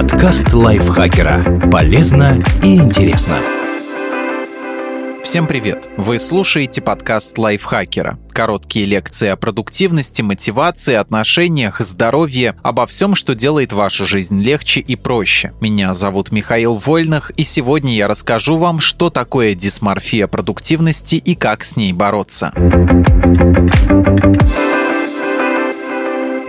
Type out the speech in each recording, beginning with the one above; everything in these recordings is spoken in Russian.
Подкаст лайфхакера. Полезно и интересно. Всем привет! Вы слушаете подкаст лайфхакера. Короткие лекции о продуктивности, мотивации, отношениях, здоровье, обо всем, что делает вашу жизнь легче и проще. Меня зовут Михаил Вольных, и сегодня я расскажу вам, что такое дисморфия продуктивности и как с ней бороться.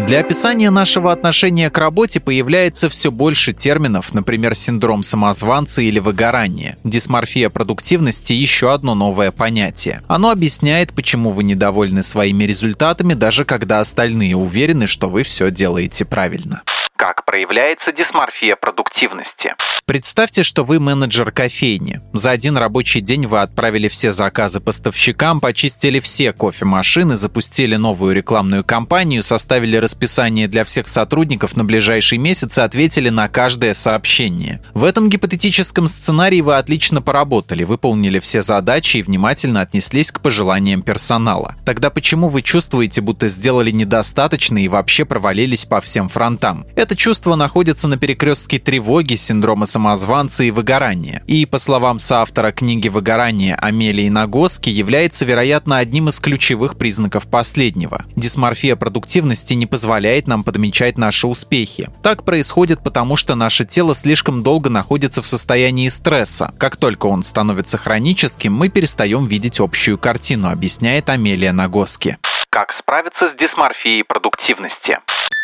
Для описания нашего отношения к работе появляется все больше терминов, например, синдром самозванца или выгорание. Дисморфия продуктивности – еще одно новое понятие. Оно объясняет, почему вы недовольны своими результатами, даже когда остальные уверены, что вы все делаете правильно. Как проявляется дисморфия продуктивности? Представьте, что вы менеджер кофейни. За один рабочий день вы отправили все заказы поставщикам, почистили все кофемашины, запустили новую рекламную кампанию, составили расписание для всех сотрудников на ближайший месяц и ответили на каждое сообщение. В этом гипотетическом сценарии вы отлично поработали, выполнили все задачи и внимательно отнеслись к пожеланиям персонала. Тогда почему вы чувствуете, будто сделали недостаточно и вообще провалились по всем фронтам? Это чувство находится на перекрестке тревоги, синдрома самозванца и выгорания. И, по словам соавтора книги «Выгорание» Амелии Нагоски, является, вероятно, одним из ключевых признаков последнего. Дисморфия продуктивности не позволяет нам подмечать наши успехи. Так происходит потому, что наше тело слишком долго находится в состоянии стресса. Как только он становится хроническим, мы перестаем видеть общую картину, объясняет Амелия Нагоски. Как справиться с дисморфией продуктивности?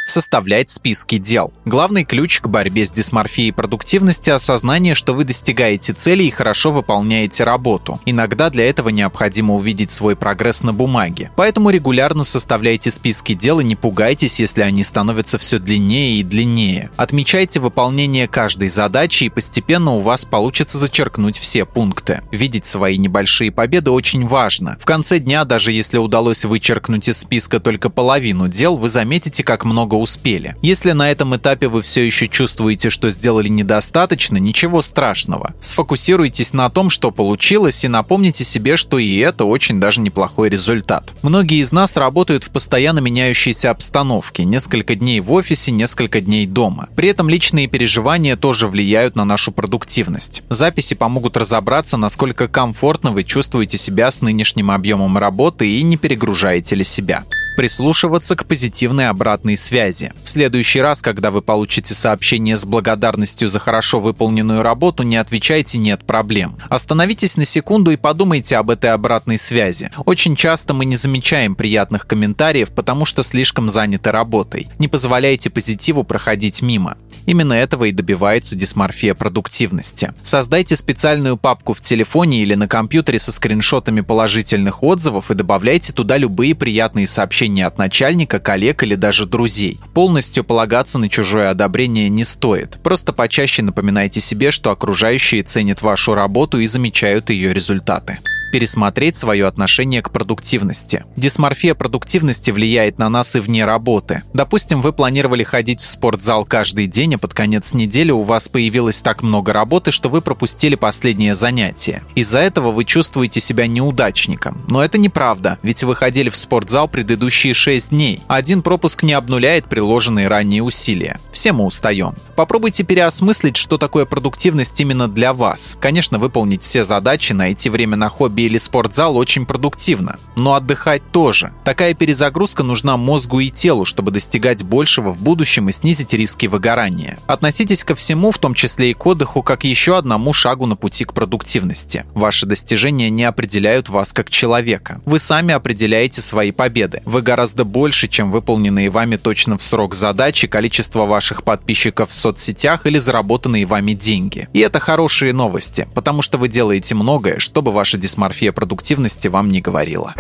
Составлять списки дел. Главный ключ к борьбе с дисморфией продуктивности – осознание, что вы достигаете цели и хорошо выполняете работу. Иногда для этого необходимо увидеть свой прогресс на бумаге. Поэтому регулярно составляйте списки дел и не пугайтесь, если они становятся все длиннее и длиннее. Отмечайте выполнение каждой задачи и постепенно у вас получится зачеркнуть все пункты. Видеть свои небольшие победы очень важно. В конце дня, даже если удалось вычеркнуть из списка только половину дел, вы заметите, как много много успели. Если на этом этапе вы все еще чувствуете, что сделали недостаточно, ничего страшного. Сфокусируйтесь на том, что получилось, и напомните себе, что и это очень даже неплохой результат. Многие из нас работают в постоянно меняющейся обстановке, несколько дней в офисе, несколько дней дома. При этом личные переживания тоже влияют на нашу продуктивность. Записи помогут разобраться, насколько комфортно вы чувствуете себя с нынешним объемом работы и не перегружаете ли себя прислушиваться к позитивной обратной связи. В следующий раз, когда вы получите сообщение с благодарностью за хорошо выполненную работу, не отвечайте «нет проблем». Остановитесь на секунду и подумайте об этой обратной связи. Очень часто мы не замечаем приятных комментариев, потому что слишком заняты работой. Не позволяйте позитиву проходить мимо. Именно этого и добивается дисморфия продуктивности. Создайте специальную папку в телефоне или на компьютере со скриншотами положительных отзывов и добавляйте туда любые приятные сообщения от начальника, коллег или даже друзей. Полностью полагаться на чужое одобрение не стоит. Просто почаще напоминайте себе, что окружающие ценят вашу работу и замечают ее результаты пересмотреть свое отношение к продуктивности. Дисморфия продуктивности влияет на нас и вне работы. Допустим, вы планировали ходить в спортзал каждый день, а под конец недели у вас появилось так много работы, что вы пропустили последнее занятие. Из-за этого вы чувствуете себя неудачником. Но это неправда, ведь вы ходили в спортзал предыдущие 6 дней. Один пропуск не обнуляет приложенные ранее усилия. Все мы устаем. Попробуйте переосмыслить, что такое продуктивность именно для вас. Конечно, выполнить все задачи, найти время на хобби или спортзал очень продуктивно, но отдыхать тоже. Такая перезагрузка нужна мозгу и телу, чтобы достигать большего в будущем и снизить риски выгорания. Относитесь ко всему, в том числе и к отдыху, как еще одному шагу на пути к продуктивности. Ваши достижения не определяют вас как человека. Вы сами определяете свои победы. Вы гораздо больше, чем выполненные вами точно в срок задачи, количество ваших подписчиков в соцсетях или заработанные вами деньги. И это хорошие новости, потому что вы делаете многое, чтобы ваша дисморфия дисморфия продуктивности вам не говорила.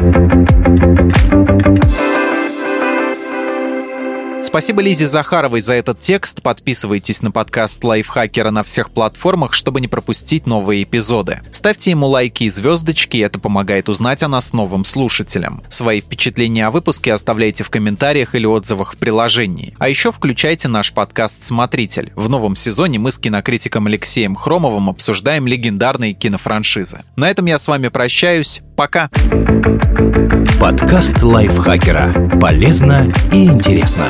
Спасибо Лизе Захаровой за этот текст. Подписывайтесь на подкаст Лайфхакера на всех платформах, чтобы не пропустить новые эпизоды. Ставьте ему лайки и звездочки, это помогает узнать о нас новым слушателям. Свои впечатления о выпуске оставляйте в комментариях или отзывах в приложении. А еще включайте наш подкаст «Смотритель». В новом сезоне мы с кинокритиком Алексеем Хромовым обсуждаем легендарные кинофраншизы. На этом я с вами прощаюсь. Пока! Подкаст Лайфхакера. Полезно и интересно.